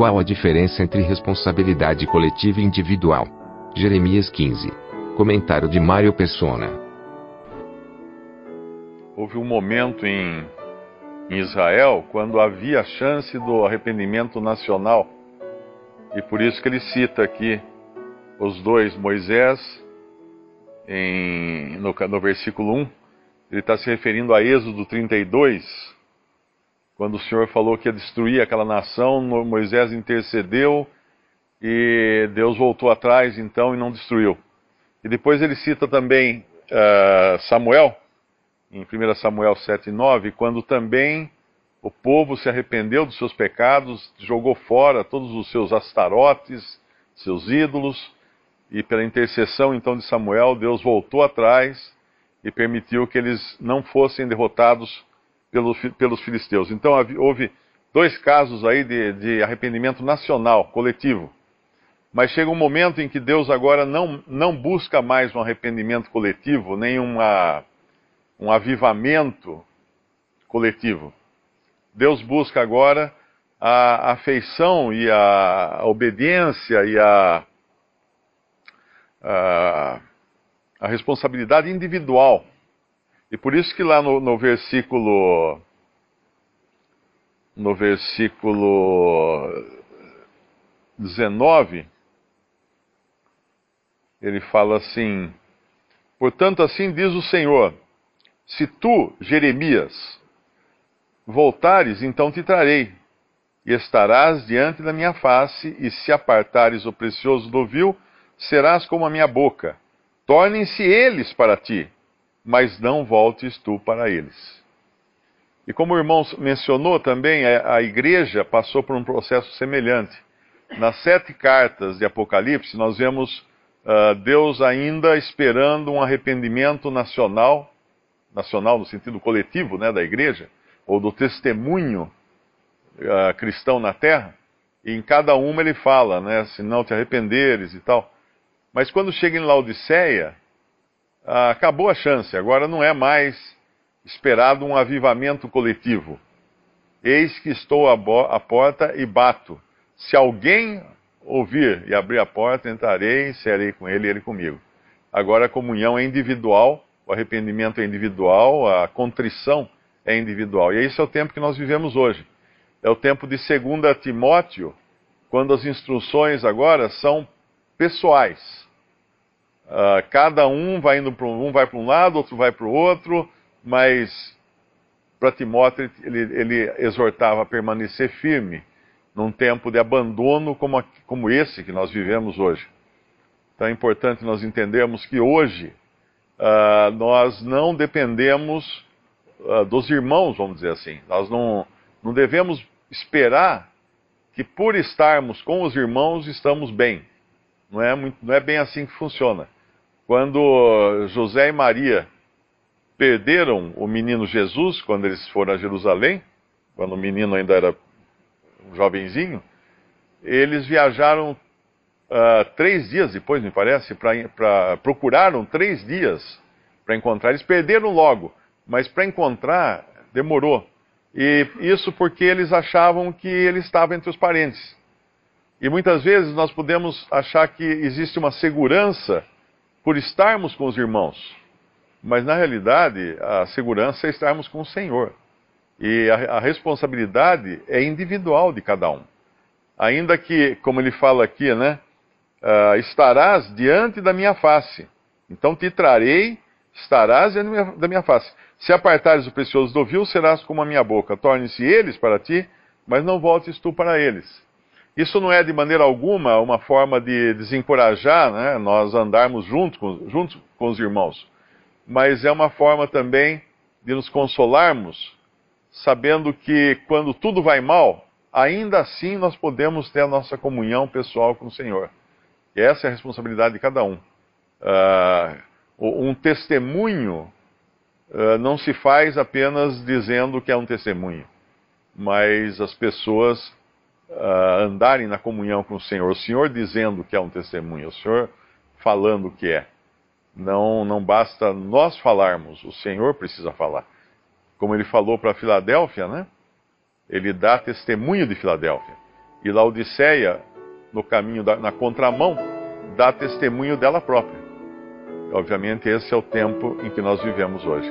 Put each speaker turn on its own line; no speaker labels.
Qual a diferença entre responsabilidade coletiva e individual? Jeremias 15. Comentário de Mário Persona.
Houve um momento em em Israel quando havia chance do arrependimento nacional. E por isso que ele cita aqui os dois, Moisés, em, no, no versículo 1, ele está se referindo a Êxodo 32, quando o Senhor falou que ia destruir aquela nação, Moisés intercedeu e Deus voltou atrás então e não destruiu. E depois ele cita também uh, Samuel, em 1 Samuel 7,9, quando também o povo se arrependeu dos seus pecados, jogou fora todos os seus astarotes, seus ídolos, e pela intercessão então de Samuel, Deus voltou atrás e permitiu que eles não fossem derrotados pelo, pelos filisteus. Então houve dois casos aí de, de arrependimento nacional, coletivo. Mas chega um momento em que Deus agora não, não busca mais um arrependimento coletivo, nem uma um avivamento coletivo. Deus busca agora a afeição e a obediência e a, a, a responsabilidade individual. E por isso que lá no, no versículo no versículo 19 ele fala assim: Portanto, assim diz o Senhor: se tu, Jeremias, voltares, então te trarei, e estarás diante da minha face, e se apartares o precioso do vil, serás como a minha boca. Tornem-se eles para ti, mas não voltes tu para eles. E como o irmão mencionou também, a igreja passou por um processo semelhante. Nas sete cartas de Apocalipse, nós vemos uh, Deus ainda esperando um arrependimento nacional nacional no sentido coletivo né, da igreja, ou do testemunho uh, cristão na terra, e em cada uma ele fala, né, se não te arrependeres e tal. Mas quando chega em Laodiceia, acabou a chance, agora não é mais esperado um avivamento coletivo. Eis que estou à porta e bato. Se alguém ouvir e abrir a porta, entrarei serei com ele e ele comigo. Agora a comunhão é individual o arrependimento é individual, a contrição é individual. E esse é o tempo que nós vivemos hoje. É o tempo de 2 Timóteo, quando as instruções agora são pessoais. Uh, cada um vai indo para um, um vai para um lado, outro vai para o outro, mas para Timóteo ele, ele, exortava a permanecer firme num tempo de abandono como, como esse que nós vivemos hoje. Então é importante nós entendermos que hoje uh, nós não dependemos uh, dos irmãos, vamos dizer assim. Nós não, não devemos esperar que por estarmos com os irmãos estamos bem. Não é, muito, não é bem assim que funciona. Quando José e Maria perderam o menino Jesus, quando eles foram a Jerusalém, quando o menino ainda era um jovenzinho, eles viajaram uh, três dias depois, me parece, para procuraram três dias para encontrar. Eles perderam logo, mas para encontrar demorou. E isso porque eles achavam que ele estava entre os parentes. E muitas vezes nós podemos achar que existe uma segurança por estarmos com os irmãos. Mas na realidade, a segurança é estarmos com o Senhor. E a, a responsabilidade é individual de cada um. Ainda que, como ele fala aqui, né? uh, estarás diante da minha face. Então te trarei, estarás diante da minha, da minha face. Se apartares o precioso do vil, serás como a minha boca. Torne-se eles para ti, mas não voltes tu para eles. Isso não é de maneira alguma uma forma de desencorajar né, nós andarmos junto com, junto com os irmãos, mas é uma forma também de nos consolarmos sabendo que quando tudo vai mal, ainda assim nós podemos ter a nossa comunhão pessoal com o Senhor. E essa é a responsabilidade de cada um. Uh, um testemunho uh, não se faz apenas dizendo que é um testemunho, mas as pessoas uh, andarem na comunhão com o Senhor, o Senhor dizendo que é um testemunho, o Senhor falando que é. Não, não basta nós falarmos, o Senhor precisa falar. Como ele falou para Filadélfia, né? Ele dá testemunho de Filadélfia. E Laodiceia, no caminho da, na contramão, dá testemunho dela própria. Obviamente, esse é o tempo em que nós vivemos hoje.